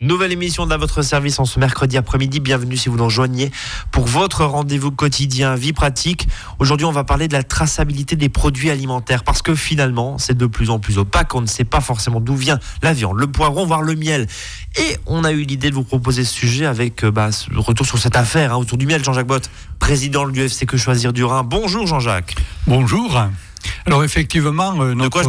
Nouvelle émission de votre service en ce mercredi après-midi. Bienvenue si vous nous rejoignez pour votre rendez-vous quotidien vie pratique. Aujourd'hui, on va parler de la traçabilité des produits alimentaires parce que finalement, c'est de plus en plus opaque. On ne sait pas forcément d'où vient la viande, le poivron, voire le miel. Et on a eu l'idée de vous proposer ce sujet avec euh, bah, retour sur cette affaire hein, autour du miel. Jean-Jacques Bott, président de l'UFC Que Choisir du Rhin. Bonjour Jean-Jacques. Bonjour. Alors effectivement, euh, notre,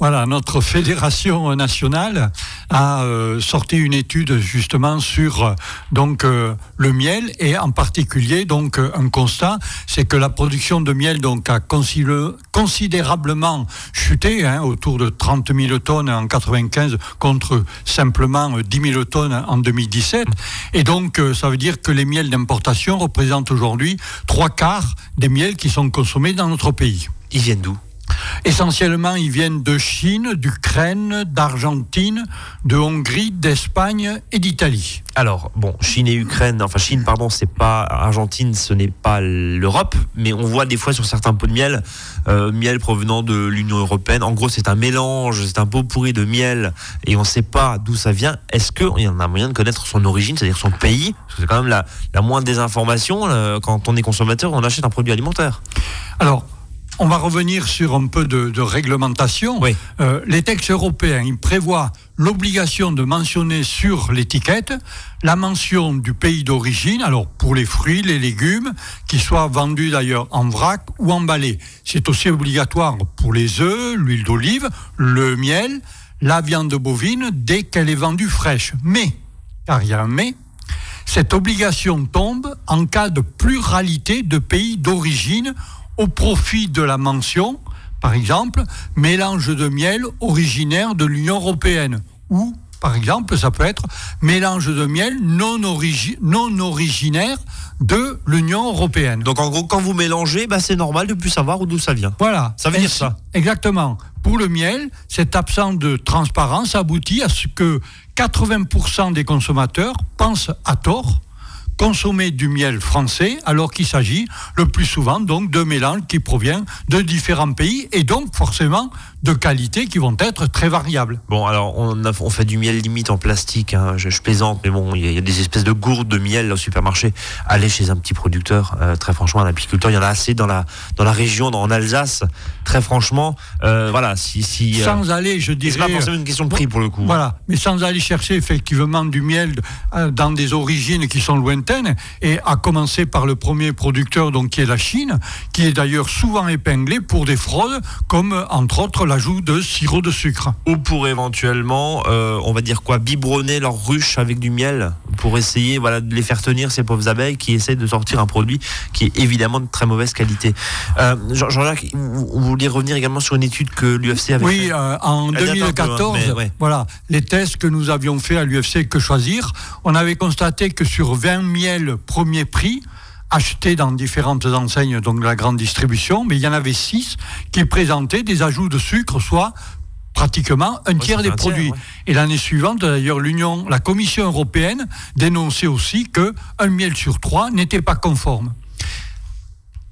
Voilà, notre fédération nationale a euh, sorti une étude justement sur euh, donc le miel et en particulier donc un constat, c'est que la production de miel donc a considérablement chuté, hein, autour de 30 000 tonnes en 95 contre simplement 10 000 tonnes en 2017. Et donc ça veut dire que les miels d'importation représentent aujourd'hui trois quarts des miels qui sont consommés dans notre pays. Ils viennent d'où? Essentiellement, ils viennent de Chine, d'Ukraine, d'Argentine, de Hongrie, d'Espagne et d'Italie. Alors, bon, Chine et Ukraine, enfin Chine, pardon, c'est pas Argentine, ce n'est pas l'Europe, mais on voit des fois sur certains pots de miel, euh, miel provenant de l'Union européenne. En gros, c'est un mélange, c'est un pot pourri de miel, et on ne sait pas d'où ça vient. Est-ce qu'il y en a moyen de connaître son origine, c'est-à-dire son pays? C'est quand même la, la moindre des informations. Euh, quand on est consommateur, on achète un produit alimentaire. Alors, on va revenir sur un peu de, réglementation. Euh, les textes européens ils prévoient l'obligation de mentionner sur l'étiquette la mention du pays d'origine, alors pour les fruits, les légumes, qui soient vendus d'ailleurs en vrac ou emballés. C'est aussi obligatoire pour les œufs, l'huile d'olive, le miel, la viande bovine, dès qu'elle est vendue fraîche. Mais, car il y a un mais, cette obligation tombe en cas de pluralité de pays d'origine au profit de la mention, par exemple, mélange de miel originaire de l'Union européenne ou par exemple, ça peut être mélange de miel non, non originaire de l'Union européenne. Donc en gros, quand vous mélangez, bah, c'est normal de plus savoir d'où ça vient. Voilà. Ça veut dire ça. Exactement. Pour le miel, cette absence de transparence aboutit à ce que 80% des consommateurs pensent à tort consommer du miel français alors qu'il s'agit le plus souvent donc de mélange qui provient de différents pays et donc forcément de qualité qui vont être très variables. Bon, alors on, a, on fait du miel limite en plastique, hein. je, plaisante, mais bon, il y, a des espèces de gourdes de miel au supermarché. Allez chez un petit producteur, euh, très franchement, un apiculteur, il y en a assez dans la, dans la région, en Alsace, très franchement, euh, voilà. Si, si, euh, sans aller, je dirais. C'est pas forcément une question de prix pour le coup. Voilà, mais sans aller chercher effectivement du miel dans des origines qui sont lointaines, et à commencer par le premier producteur, donc qui est la Chine, qui est d'ailleurs souvent épinglé pour des fraudes, comme entre autres la ajout de sirop de sucre. Ou pour éventuellement, euh, on va dire quoi, biberonner leur ruche avec du miel pour essayer voilà, de les faire tenir, ces pauvres abeilles qui essaient de sortir un produit qui est évidemment de très mauvaise qualité. Euh, Jean-Jacques, vous vouliez revenir également sur une étude que l'UFC avait Oui, euh, en 2014, voilà, les tests que nous avions fait à l'UFC Que Choisir, on avait constaté que sur 20 miels premier prix, achetés dans différentes enseignes donc de la grande distribution, mais il y en avait six qui présentaient des ajouts de sucre, soit pratiquement un tiers des produits. Et l'année suivante, d'ailleurs, l'Union, la Commission européenne dénonçait aussi que un miel sur trois n'était pas conforme.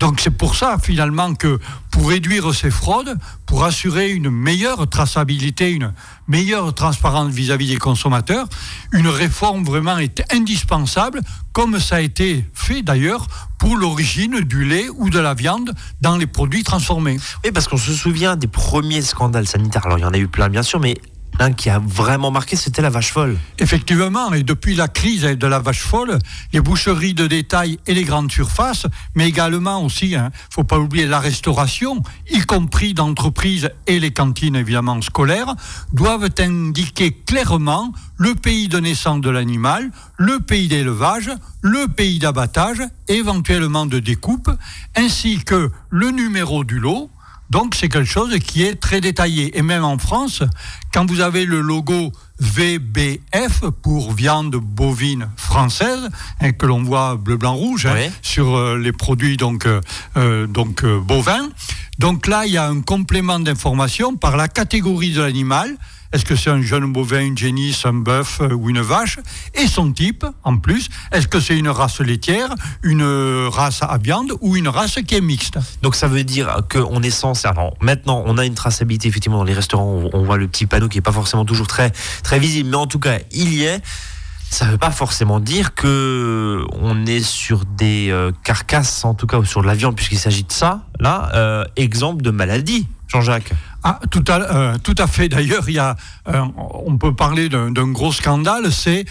Donc c'est pour ça finalement que pour réduire ces fraudes, pour assurer une meilleure traçabilité, une meilleure transparence vis-à-vis des consommateurs, une réforme vraiment est indispensable, comme ça a été fait d'ailleurs pour l'origine du lait ou de la viande dans les produits transformés. Oui, parce qu'on se souvient des premiers scandales sanitaires. Alors il y en a eu plein bien sûr, mais un qui a vraiment marqué, c'était la vache folle. Effectivement, et depuis la crise de la vache folle, les boucheries de détail et les grandes surfaces, mais également aussi, il hein, ne faut pas oublier la restauration, y compris d'entreprises et les cantines évidemment scolaires, doivent indiquer clairement le pays de naissance de l'animal, le pays d'élevage, le pays d'abattage, éventuellement de découpe, ainsi que le numéro du lot, donc c'est quelque chose qui est très détaillé. Et même en France, quand vous avez le logo VBF pour viande bovine française, hein, que l'on voit bleu, blanc, rouge hein, sur euh, les produits donc, euh, euh, donc bovins, donc là il y a un complément d'information par la catégorie de l'animal Est-ce que c'est un jeune bovin, une génisse, un bœuf euh, ou une vache? Et son type, en plus. Est-ce que c'est une race laitière, une race à viande ou une race qui est mixte? Donc ça veut dire qu'on est censé... Alors maintenant, on a une traçabilité, effectivement, dans les restaurants, on voit le petit panneau qui n'est pas forcément toujours très, très visible, mais en tout cas, il y est ça ne veut pas forcément dire que on est sur des euh, carcasses, en tout cas, ou sur de la viande, puisqu'il s'agit de ça. Là, euh, exemple de maladie, Jean-Jacques. Ah, tout à, euh, tout à fait. D'ailleurs, il y a, on peut parler d'un gros scandale. C'est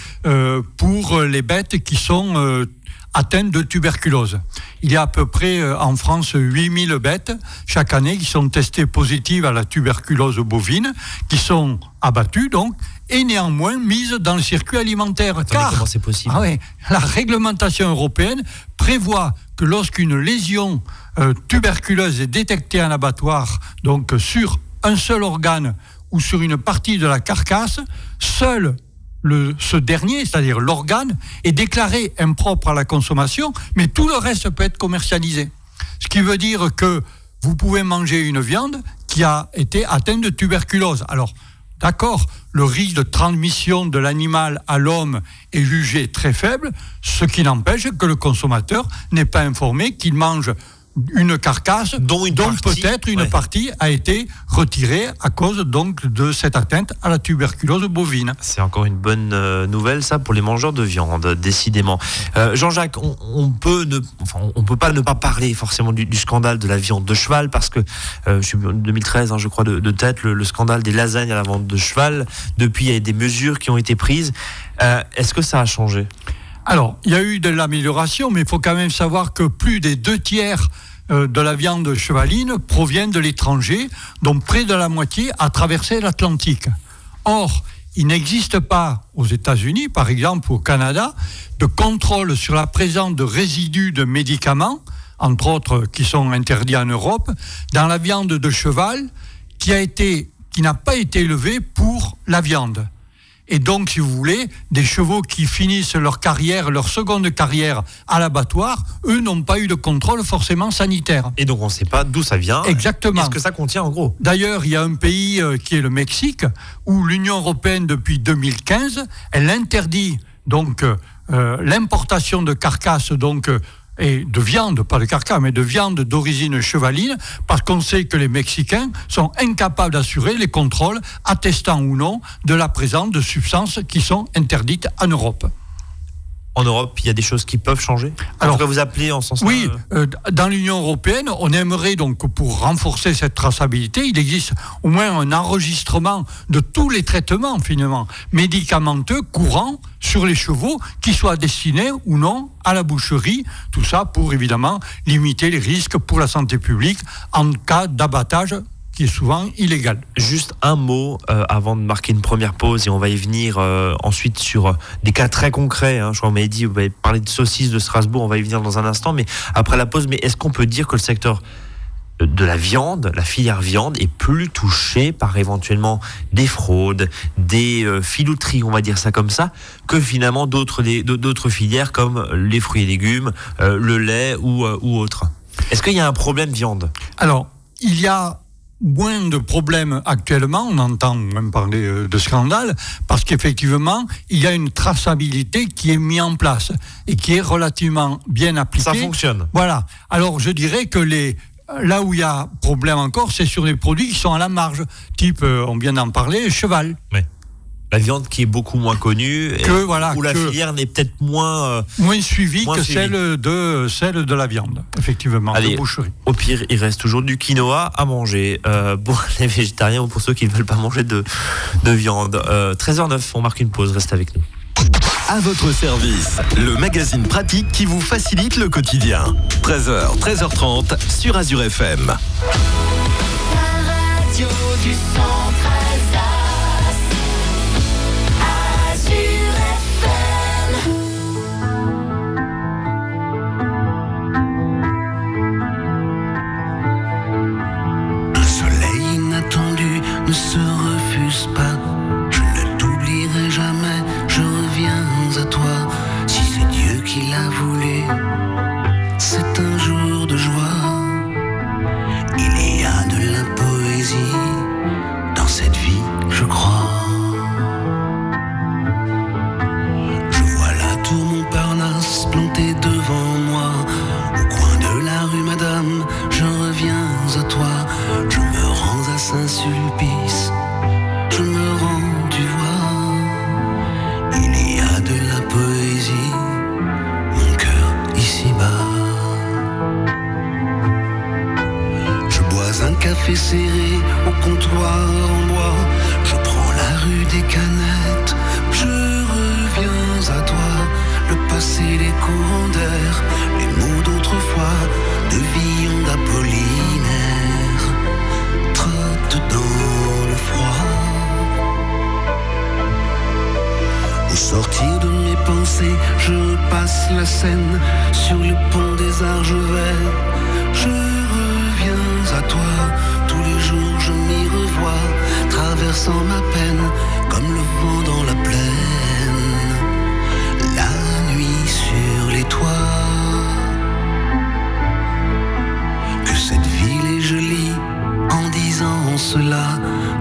pour les bêtes qui sont atteintes de tuberculose. Il y a à peu près en France 8000 bêtes chaque année qui sont testées positives à la tuberculose bovine, qui sont abattues donc et néanmoins mise dans le circuit alimentaire. car c'est possible? Ah la réglementation européenne prévoit que lorsqu'une lésion euh, tuberculeuse est détectée en abattoir, donc sur un seul organe ou sur une partie de la carcasse, seul ce dernier, c'est-à-dire l'organe, est déclaré impropre à la consommation, mais tout le reste peut être commercialisé. Ce qui veut dire que vous pouvez manger une viande qui a été atteinte de tuberculose. Alors, D'accord Le risque de transmission de l'animal à l'homme est jugé très faible, ce qui n'empêche que le consommateur n'est pas informé qu'il mange une carcasse dont, peut-être une partie a été retirée à cause donc de cette atteinte à la tuberculose bovine. C'est encore une bonne euh, nouvelle ça pour les mangeurs de viande, décidément. Euh, Jean-Jacques, on, peut ne, on peut pas ne pas parler forcément du, scandale de la viande de cheval parce que euh, je suis 2013, hein, je crois de, tête, le, scandale des lasagnes à la vente de cheval. Depuis, il y a des mesures qui ont été prises. Est-ce que ça a changé? Alors, il y a eu de l'amélioration, mais il faut quand même savoir que plus des deux tiers euh, de la viande chevaline proviennent de l'étranger, dont près de la moitié a traversé l'Atlantique. Or, il n'existe pas aux États-Unis, par exemple au Canada, de contrôle sur la présence de résidus de médicaments, entre autres qui sont interdits en Europe, dans la viande de cheval qui n'a pas été élevée pour la viande. Et donc, si vous voulez, des chevaux qui finissent leur carrière, leur seconde carrière à l'abattoir, eux n'ont pas eu de contrôle forcément sanitaire. Et donc, on ne sait pas d'où ça vient. Exactement. ce que ça contient en gros? D'ailleurs, il y a un pays euh, qui est le Mexique, où l'Union européenne, depuis 2015, elle interdit donc euh, euh, l'importation de carcasses donc et de viande, pas de carcasse, mais de viande d'origine chevaline, parce qu'on sait que les Mexicains sont incapables d'assurer les contrôles attestant ou non de la présence de substances qui sont interdites en Europe en Europe, il y a des choses qui peuvent changer? Alors, que vous appelez en sens Oui, euh, dans l'Union européenne, on aimerait donc pour renforcer cette traçabilité, il existe au moins un enregistrement de tous les traitements finalement médicamenteux courants sur les chevaux, qui soient destinés ou non à la boucherie. Tout ça pour évidemment limiter les risques pour la santé publique en cas d'abattage qui est souvent illégal. Juste un mot euh, avant de marquer une première pause et on va y venir euh, ensuite sur euh, des cas très concrets. Hein. Je crois qu'on m'avait dit, vous avez parlé de saucisses de Strasbourg, on va y venir dans un instant, mais après la pause, mais est-ce qu'on peut dire que le secteur de la viande, la filière viande est plus touchée par éventuellement des fraudes, des filouteries, on va dire ça comme ça, que finalement d'autres d'autres filières comme les fruits et légumes, le lait ou, ou autres? Est-ce qu'il y a un problème viande? Alors, il y a moins de problèmes actuellement, on entend même parler euh, de scandale, parce qu'effectivement, il y a une traçabilité qui est mise en place et qui est relativement bien appliquée. Ça fonctionne. Voilà. Alors je dirais que les, là où il y a problème encore, c'est sur les produits qui sont à la marge, type, euh, on vient d'en parler, cheval. Oui la viande qui est beaucoup moins connue que, voilà, où la filière n'est peut-être moins euh, moins suivie que celle de celle de la viande effectivement Allez, boucherie. Au pire, il reste toujours du quinoa à manger euh, pour les végétariens ou pour ceux qui ne veulent pas manger de de viande. 13h09, euh, on marque une pause, reste avec nous. À votre service, le magazine pratique qui vous facilite le quotidien. 13h, 13h30 sur Azure FM. La radio du a So poésie, mon cœur ici-bas. Je bois un café serré au comptoir en bois. Je prends la rue des canettes. Je reviens à toi. Le passé, les courants d'air, les mots d'autrefois, de Villon d'Apollinaire. Sortir de mes pensées, je passe la scène sur le pont des Argevets. Je reviens à toi, tous les jours je m'y revois, traversant ma peine comme le vent dans la plaine. La nuit sur les toits. Que cette ville est jolie en disant cela.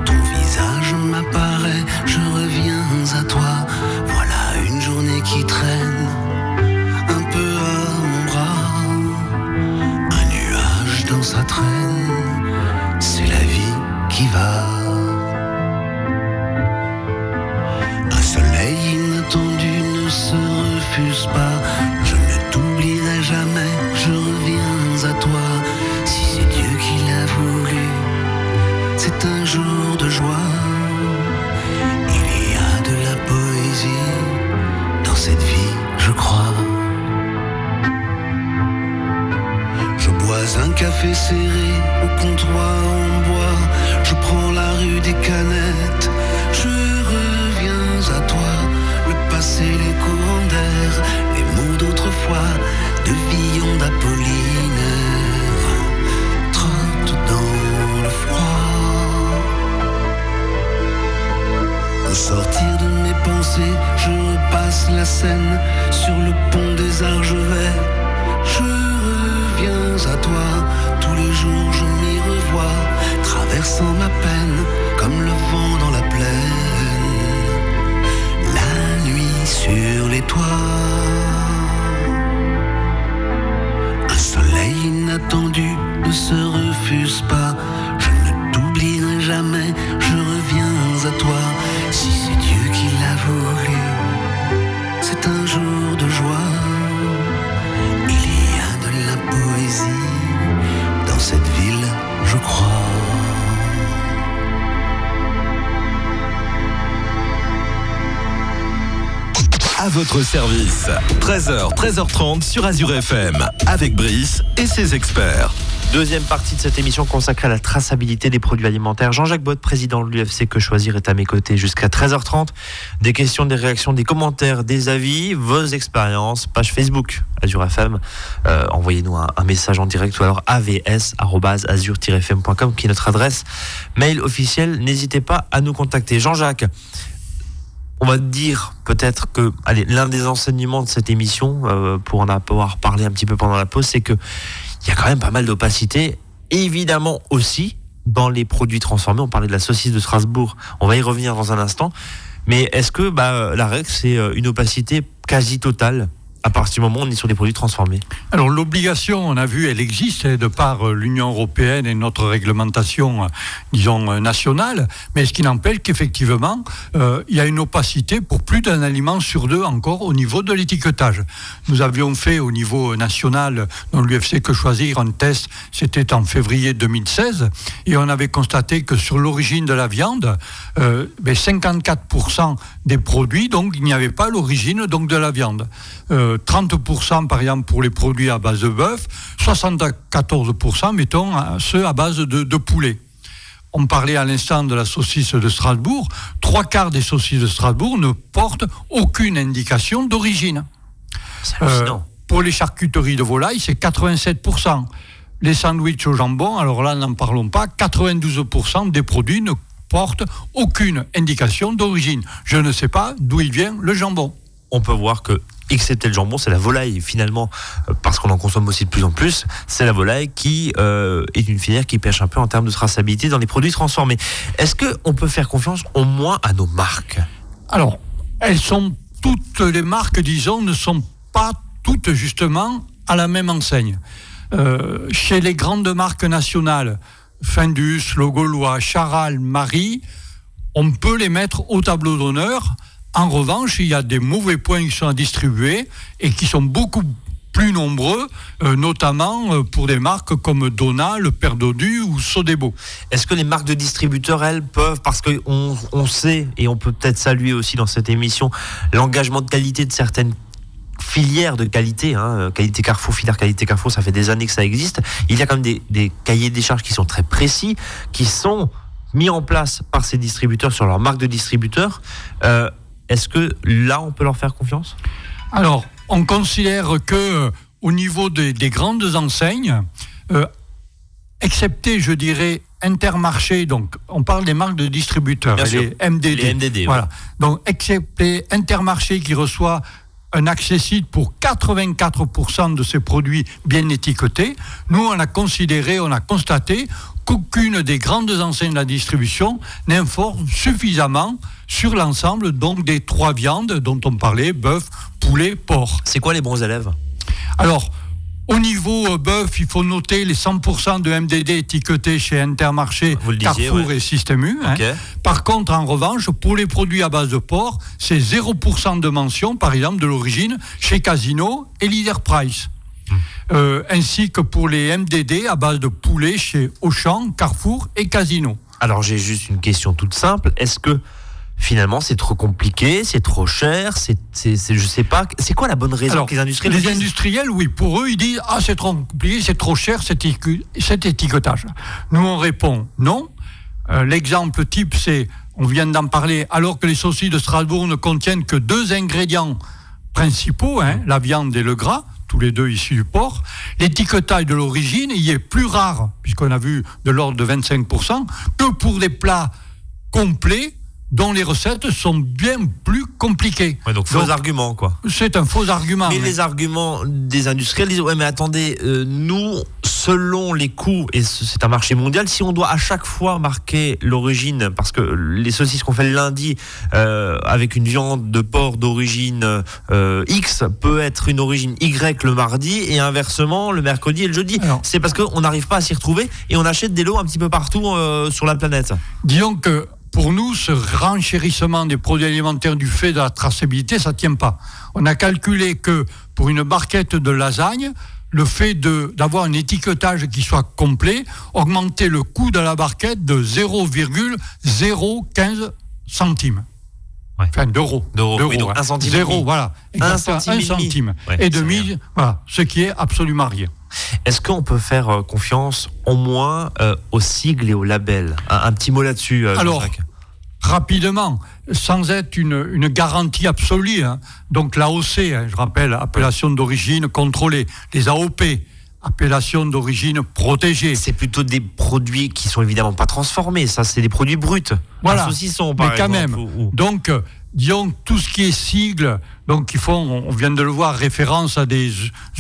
Ton visage m'apparaît, je reviens à toi. Qui traîne sur le pont des Argevets. Je reviens à toi, tous les jours je m'y revois, traversant ma peine comme le vent dans la plaine. La nuit sur les toits. Un soleil inattendu ne se refuse pas. Votre service. 13h, 13h30 sur Azure FM. Avec Brice et ses experts. Deuxième partie de cette émission consacrée à la traçabilité des produits alimentaires. Jean-Jacques Bott, président de l'UFC Que Choisir, est à mes côtés jusqu'à 13h30. Des questions, des réactions, des commentaires, des avis, vos expériences, page Facebook Azure FM. Euh, Envoyez-nous un, un, message en direct ou alors avs.azure-fm.com qui est notre adresse mail officielle. N'hésitez pas à nous contacter. Jean-Jacques, on va dire peut-être que l'un des enseignements de cette émission, euh, pour en avoir parlé un petit peu pendant la pause, c'est que il y a quand même pas mal d'opacité. Évidemment aussi dans les produits transformés. On parlait de la saucisse de Strasbourg. On va y revenir dans un instant. Mais est-ce que bah, la règle, c'est une opacité quasi totale? À partir du moment où on est sur des produits transformés Alors l'obligation, on a vu, elle existe de par l'Union européenne et notre réglementation, disons, nationale, mais ce qui n'empêche qu'effectivement, euh, il y a une opacité pour plus d'un aliment sur deux encore au niveau de l'étiquetage. Nous avions fait au niveau national, dans l'UFC Que Choisir, un test, c'était en février 2016, et on avait constaté que sur l'origine de la viande, euh, ben 54% des produits, donc il n'y avait pas l'origine donc de la viande. Euh, 30% par exemple pour les produits à base de bœuf, 74% mettons ceux à base de, de poulet. On parlait à l'instant de la saucisse de Strasbourg. Trois quarts des saucisses de Strasbourg ne portent aucune indication d'origine. Euh, pour les charcuteries de volaille, c'est 87%. Les sandwichs au jambon, alors là, n'en parlons pas, 92% des produits ne portent aucune indication d'origine. Je ne sais pas d'où il vient le jambon. On peut voir que excepté le jambon, c'est la volaille finalement, parce qu'on en consomme aussi de plus en plus, c'est la volaille qui euh, est une filière qui pêche un peu en termes de traçabilité dans les produits transformés. Est-ce qu'on peut faire confiance au moins à nos marques? Alors, elles sont toutes les marques, disons, ne sont pas toutes justement à la même enseigne. Euh, chez les grandes marques nationales, Findus, Le Gaulois, Charal, Marie, on peut les mettre au tableau d'honneur En revanche, il y a des mauvais points qui sont à distribuer et qui sont beaucoup plus nombreux, euh, notamment euh, pour des marques comme Dona, Le Père Dodu ou Sodebo. Est-ce que les marques de distributeurs, elles, peuvent, parce qu'on on sait, et on peut peut-être saluer aussi dans cette émission, l'engagement de qualité de certaines filières de qualité, hein, qualité Carrefour, filière qualité Carrefour, ça fait des années que ça existe. Il y a quand même des, cahiers des charges qui sont très précis, qui sont mis en place par ces distributeurs sur leur marque de distributeur. Euh, est-ce que là, on peut leur faire confiance? Alors, on considère que euh, au niveau des, grandes enseignes, euh, excepté, je dirais, Intermarché, donc on parle des marques de distributeurs, les MDD. Les MDD voilà. Donc, excepté Intermarché qui reçoit un accessible pour 84% de ces produits bien étiquetés, nous, on a considéré, on a constaté qu'aucune des grandes enseignes de la distribution n'informe suffisamment sur l'ensemble donc des trois viandes dont on parlait, bœuf, poulet, porc. C'est quoi les bons élèves? Alors, au niveau euh, bœuf, il faut noter les 100% de MDD étiquetés chez Intermarché, Carrefour et Système U. Hein. Par contre, en revanche, pour les produits à base de porc, c'est 0% de mention, par exemple, de l'origine chez Casino et Leader Price. Euh, ainsi que pour les MDD à base de poulet chez Auchan, Carrefour et Casino. Alors j'ai juste une question toute simple. Est-ce que finalement c'est trop compliqué, c'est trop cher, c'est, je sais pas. C'est quoi la bonne raison que les industriels Les industriels, oui, pour eux, ils disent ah c'est trop compliqué, c'est trop cher cet, étiquetage. Nous on répond non. Euh, l'exemple type c'est, on vient d'en parler, alors que les saucisses de Strasbourg ne contiennent que deux ingrédients principaux, hein, la viande et le gras, tous les deux issus du porc. L'étiquetage de l'origine y est plus rare, puisqu'on a vu de l'ordre de 25%, que pour des plats complets dont les recettes sont bien plus compliquées. donc faux argument, quoi. C'est un faux argument. Mais, les arguments des industriels disent ouais mais attendez, euh, nous selon les coûts et c'est un marché mondial, si on doit à chaque fois marquer l'origine parce que les saucisses qu'on fait le lundi euh, avec une viande de porc d'origine euh, X peut être une origine Y le mardi et inversement le mercredi et le jeudi. C'est parce qu'on n'arrive pas à s'y retrouver et on achète des lots un petit peu partout sur la planète. Disons que pour nous, ce renchérissement des produits alimentaires du fait de la traçabilité, ça ne tient pas. On a calculé que pour une barquette de lasagne, le fait d'avoir un étiquetage qui soit complet augmentait le coût de la barquette de 0,015 centimes. Enfin, d'euros. D'euros, hein. un centime. Zéro, voilà. Un centime, et demi, voilà, ce qui est absolument rien. Est-ce qu'on peut faire euh, confiance au moins euh, aux sigles et aux labels un, petit mot là-dessus. Euh, Alors, rapidement, sans être une, garantie absolue. Hein. Donc l'AOC, hein, je rappelle, appellation d'origine contrôlée. Les AOP, appellation d'origine protégée. C'est plutôt des produits qui sont évidemment pas transformés. Ça, c'est des produits bruts. Voilà. Un par Mais quand même. Donc, disons, tout ce qui est sigle, donc ils font, on vient de le voir, référence à des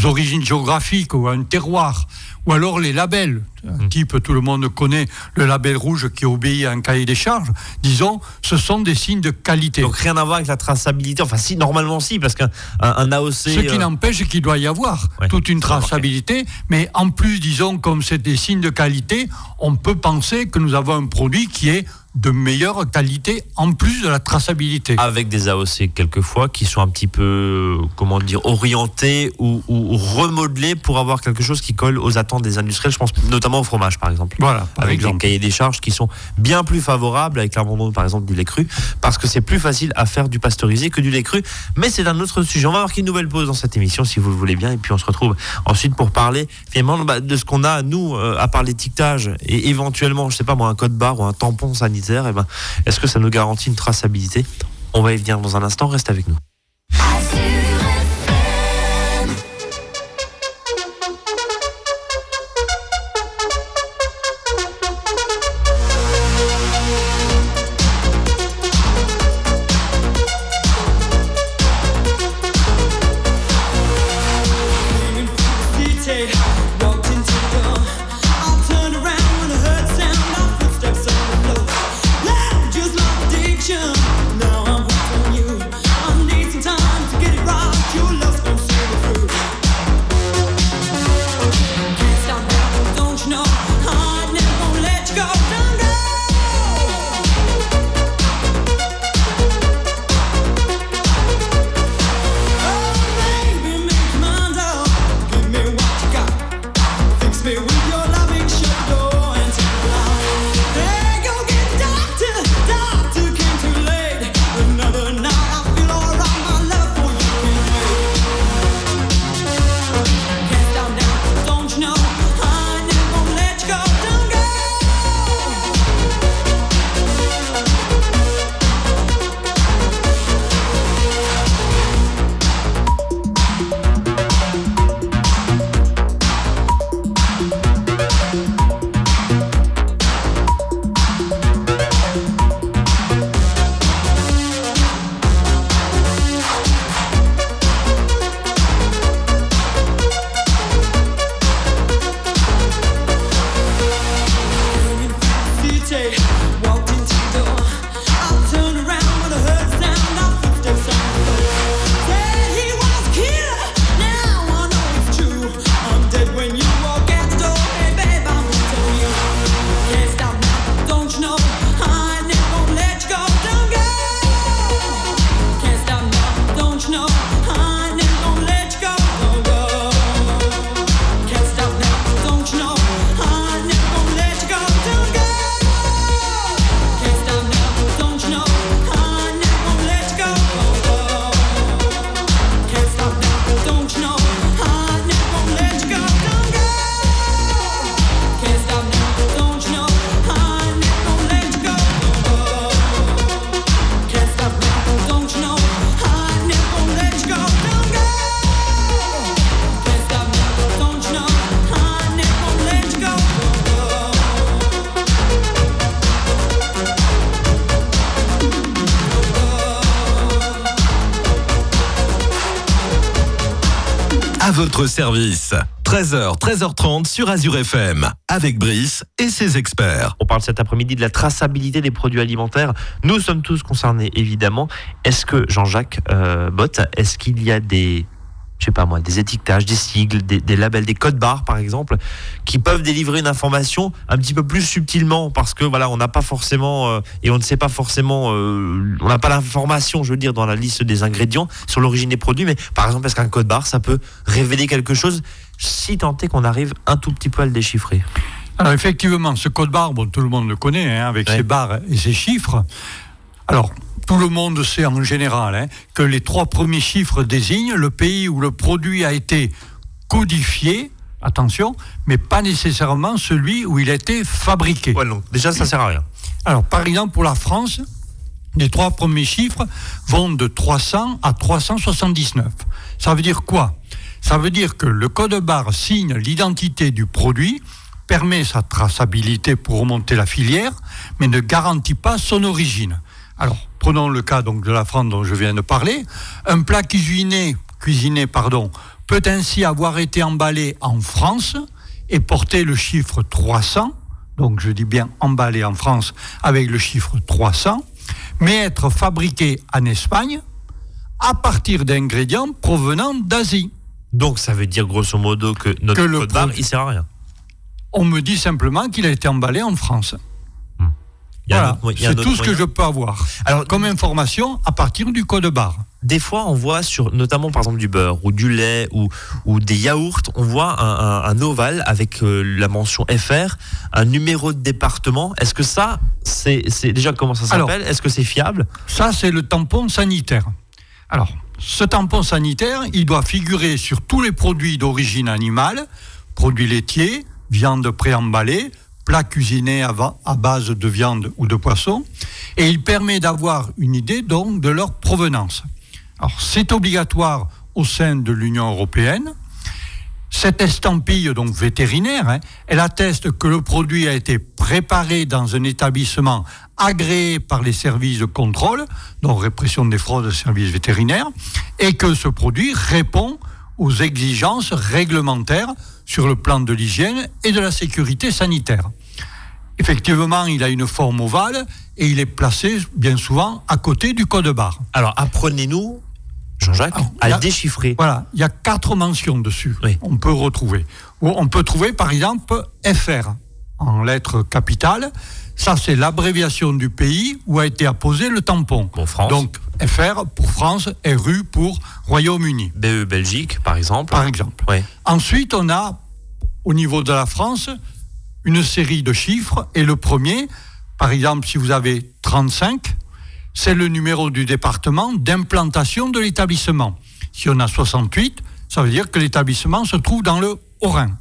origines géographiques ou à un terroir, ou alors les labels. Un hmm. type, tout le monde connaît le label rouge qui obéit à un cahier des charges. Disons, ce sont des signes de qualité. Donc rien à voir avec la traçabilité. Enfin, si, normalement, si, parce qu'un un AOC. Ce qui euh, n'empêche qu'il doit y avoir toute une traçabilité. Mais en plus, disons, comme c'est des signes de qualité, on peut penser que nous avons un produit qui est de meilleure qualité en plus de la traçabilité. Avec des AOC quelquefois qui sont un petit peu, comment dire, orientés ou, remodelés pour avoir quelque chose qui colle aux attentes des industriels. Je pense notamment au fromage par exemple. Voilà, avec des cahiers des charges qui sont bien plus favorables avec l'abandon par exemple du lait cru parce que c'est plus facile à faire du pasteurisé que du lait cru. Mais c'est un autre sujet. On va marquer une nouvelle pause dans cette émission si vous le voulez bien et puis on se retrouve ensuite pour parler finalement bah, de ce qu'on a nous euh, à part l'étiquetage et éventuellement, je sais pas moi, un code barre ou un tampon sanitaire eh ben, est-ce que ça nous garantit une traçabilité? On va y venir dans un instant, reste avec nous. Votre service. 13h, 13h30 sur Azure FM, avec Brice et ses experts. On parle cet après-midi de la traçabilité des produits alimentaires. Nous sommes tous concernés, évidemment. Est-ce que, Jean-Jacques euh, est-ce qu'il y a des je sais pas moi, des étiquetages, des sigles, des, labels, des codes barres par exemple, qui peuvent délivrer une information un petit peu plus subtilement parce que voilà, on n'a pas forcément euh, et on ne sait pas forcément, euh, on n'a pas l'information, je veux dire, dans la liste des ingrédients sur l'origine des produits, mais par exemple, est-ce qu'un code barre, ça peut révéler quelque chose si tant est qu'on arrive un tout petit peu à le déchiffrer? Alors effectivement, ce code barre, bon, tout le monde le connaît, hein, avec ses barres et ses chiffres. Alors, tout le monde sait en général hein, que les trois premiers chiffres désignent le pays où le produit a été codifié, attention, mais pas nécessairement celui où il a été fabriqué. déjà, ça sert à rien. Alors, par exemple, pour la France, les trois premiers chiffres vont de 300 à 379. Ça veut dire quoi? Ça veut dire que le code barre signe l'identité du produit, permet sa traçabilité pour remonter la filière, mais ne garantit pas son origine. Alors, prenons le cas donc de la France dont je viens de parler. Un plat cuisiné, cuisiné pardon, peut ainsi avoir été emballé en France et porter le chiffre 300. Donc, je dis bien emballé en France avec le chiffre 300, mais être fabriqué en Espagne à partir d'ingrédients provenant d'Asie. Donc, ça veut dire grosso modo que notre code barre, il sert à rien. On me dit simplement qu'il a été emballé en France. Voilà, c'est tout ce que je peux avoir. Alors, comme information à partir du code barre. Des fois, on voit sur, notamment par exemple du beurre ou du lait ou, ou des yaourts, on voit un, ovale avec euh, la mention FR, un numéro de département. Est-ce que ça, c'est déjà comment ça s'appelle? Est-ce que c'est fiable? Ça, c'est le tampon sanitaire. Alors, ce tampon sanitaire, il doit figurer sur tous les produits d'origine animale, produits laitiers, viande préemballée, plats cuisinés à, base de viande ou de poisson, et il permet d'avoir une idée donc de leur provenance. C'est obligatoire au sein de l'Union européenne. Cette estampille donc vétérinaire, hein, elle atteste que le produit a été préparé dans un établissement agréé par les services de contrôle, donc répression des fraudes, services vétérinaires, et que ce produit répond aux exigences réglementaires sur le plan de l'hygiène et de la sécurité sanitaire. Effectivement, il a une forme ovale et il est placé bien souvent à côté du code barre. Alors apprenez-nous, Jean-Jacques, à le déchiffrer. Voilà, il y a quatre mentions dessus. On peut retrouver. On peut trouver par exemple FR en lettres capitales. Ça, c'est l'abréviation du pays où a été apposé le tampon. Pour France. Donc FR pour France et RU pour Royaume-Uni. BE Belgique, par exemple. Par exemple. Ensuite, on a, au niveau de la France, une série de chiffres et le premier, par exemple, si vous avez 35, c'est le numéro du département d'implantation de l'établissement. Si on a 68, ça veut dire que l'établissement se trouve dans le Haut-Rhin.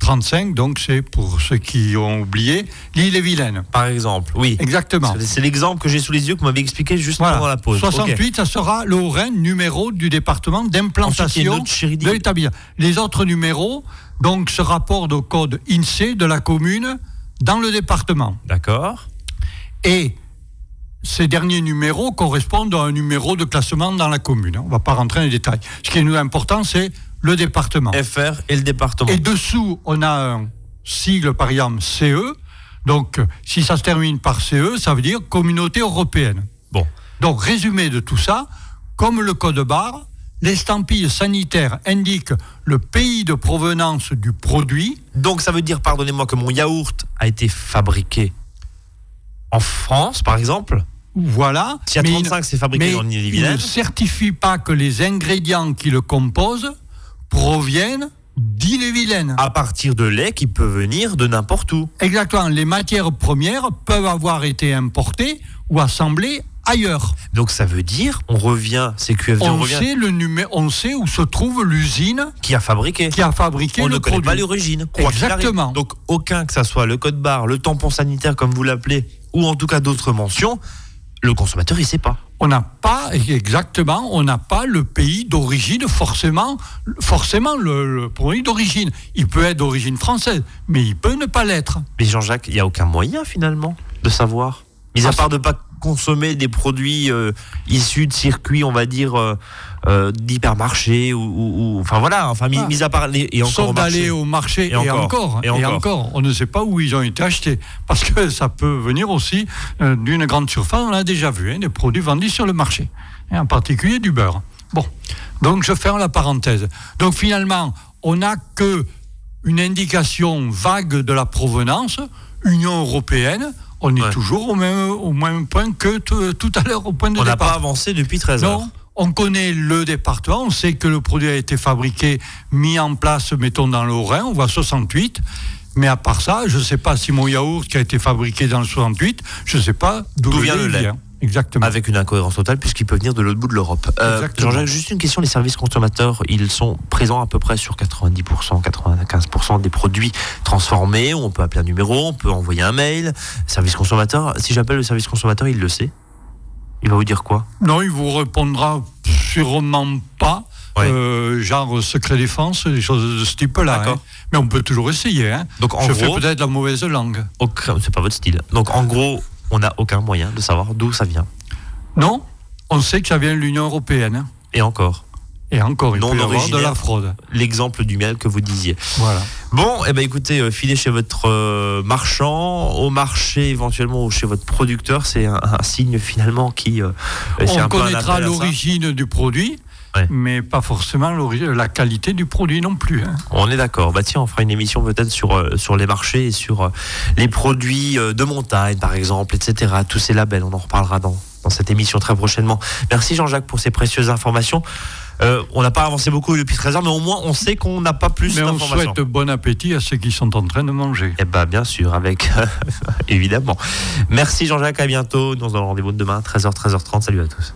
35, donc c'est pour ceux qui ont oublié, l'île et Vilaine. Par exemple, oui. Exactement. C'est l'exemple que j'ai sous les yeux que vous m'avez expliqué juste avant la pause. 68, ça sera le Haut-Rhin, numéro du département d'implantation de l'établissement. Les autres numéros, donc ce rapport au code INSEE de la commune dans le département. D'accord. Et ces derniers numéros correspondent à un numéro de classement dans la commune. On ne va pas rentrer dans les détails. Ce qui est important, c'est le département. FR et le département. Et dessous, on a un sigle, par exemple, CE. Donc, si ça se termine par CE, ça veut dire Communauté européenne. Bon. Donc, résumé de tout ça, comme le code barre, l'estampille sanitaire indique le pays de provenance du produit. Donc ça veut dire, pardonnez-moi, que mon yaourt a été fabriqué en France, par exemple Voilà. Si à 35, c'est fabriqué en ille Il ne certifie pas que les ingrédients qui le composent proviennent d'Ille-et-Vilaine. À partir de lait qui peut venir de n'importe où. Exactement. Les matières premières peuvent avoir été importées ou assemblées ailleurs. Donc ça veut dire, on revient, CQFD, on, on Sait le numéro, on sait où se trouve l'usine qui a fabriqué. Qui a fabriqué on ne connaît pas l'origine. Exactement. Donc aucun que ça soit le code barre, le tampon sanitaire comme vous l'appelez, ou en tout cas d'autres mentions, le consommateur il sait pas. On n'a pas exactement, on n'a pas le pays d'origine forcément, forcément le, le produit d'origine. Il peut être d'origine française, mais il peut ne pas l'être. Mais Jean-Jacques, il n'y a aucun moyen finalement de savoir. Mis à part de pas consommer des produits euh, issus de circuits, on va dire, euh, euh, d'hypermarché ou, enfin voilà, enfin mis, ah. à part les et encore d'aller au marché et, encore, et, encore, on ne sait pas où ils ont été achetés parce que ça peut venir aussi d'une grande surface. On l'a déjà vu, hein, des produits vendus sur le marché, et en particulier du beurre. Bon, donc je ferme la parenthèse. Donc finalement, on n'a que une indication vague de la provenance, Union européenne, on est toujours au même, au même point que tout à l'heure au point de on départ. On n'a pas avancé depuis 13 heures. Non, on connaît le département, on sait que le produit a été fabriqué, mis en place, mettons dans le Rhin, on voit 68. Mais à part ça, je ne sais pas si mon yaourt qui a été fabriqué dans le 68, je ne sais pas d'où vient le lait. Exactement. Avec une incohérence totale puisqu'il peut venir de l'autre bout de l'Europe. Euh, Jean-Jacques, juste une question, les services consommateurs, ils sont présents à peu près sur 90%, 95% des produits transformés. On peut appeler un numéro, on peut envoyer un mail. Service consommateur, si j'appelle le service consommateur, il le sait Il va vous dire quoi? Non, il vous répondra sûrement pas. Euh, genre secret défense, des choses de ce type-là. Hein. Mais on peut toujours essayer. Hein. Donc, en Je fais peut-être la mauvaise langue. C'est pas votre style. Donc en gros, on n'a aucun moyen de savoir d'où ça vient. Non, on sait que ça vient de l'Union européenne. Et encore. Et encore, il non peut avoir de la fraude. L'exemple du miel que vous disiez. Voilà. Bon, eh ben écoutez, euh, filez chez votre euh, marchand, au marché éventuellement ou chez votre producteur, c'est un, signe finalement qui. Euh, on connaîtra l'origine du produit mais pas forcément la qualité du produit non plus. Hein. On est d'accord. Bah tiens, on fera une émission peut-être sur, euh, sur les marchés et sur euh, les produits euh, de montagne, par exemple, etc. Tous ces labels, on en reparlera dans, dans cette émission très prochainement. Merci Jean-Jacques pour ces précieuses informations. on n'a pas avancé beaucoup depuis 13 ans, mais au moins on sait qu'on n'a pas plus d'informations. Mais on souhaite bon appétit à ceux qui sont en train de manger. Eh bien, bien sûr, avec évidemment. Merci Jean-Jacques, à bientôt. Nous on se donne rendez-vous demain, 13h, 13h30. Salut à tous.